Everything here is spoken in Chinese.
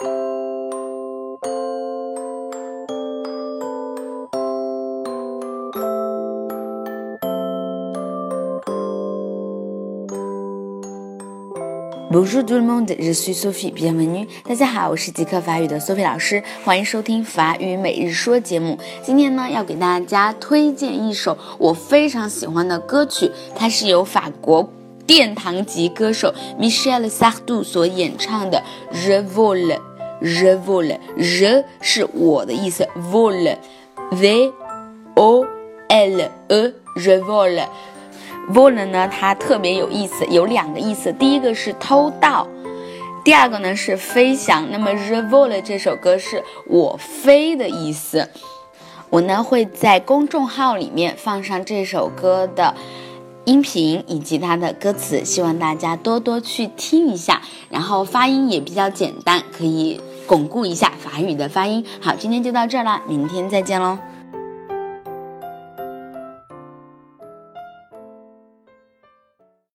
Bonjour tout le monde, je suis Sophie. Bienvenue. 大家好，我是即刻法语的 Sophie 老师，欢迎收听法语每日说节目。今天呢，要给大家推荐一首我非常喜欢的歌曲，它是由法国殿堂级歌手 Michel Sardou 所演唱的《Je vole》。Je vole，Je 是我的意思，vole，v o l e，je vole。vole 呢，它特别有意思，有两个意思。第一个是偷盗，第二个呢是飞翔。那么 r e vol 这首歌是我飞的意思。我呢会在公众号里面放上这首歌的音频以及它的歌词，希望大家多多去听一下。然后发音也比较简单，可以巩固一下法语的发音。好，今天就到这儿啦，明天再见喽。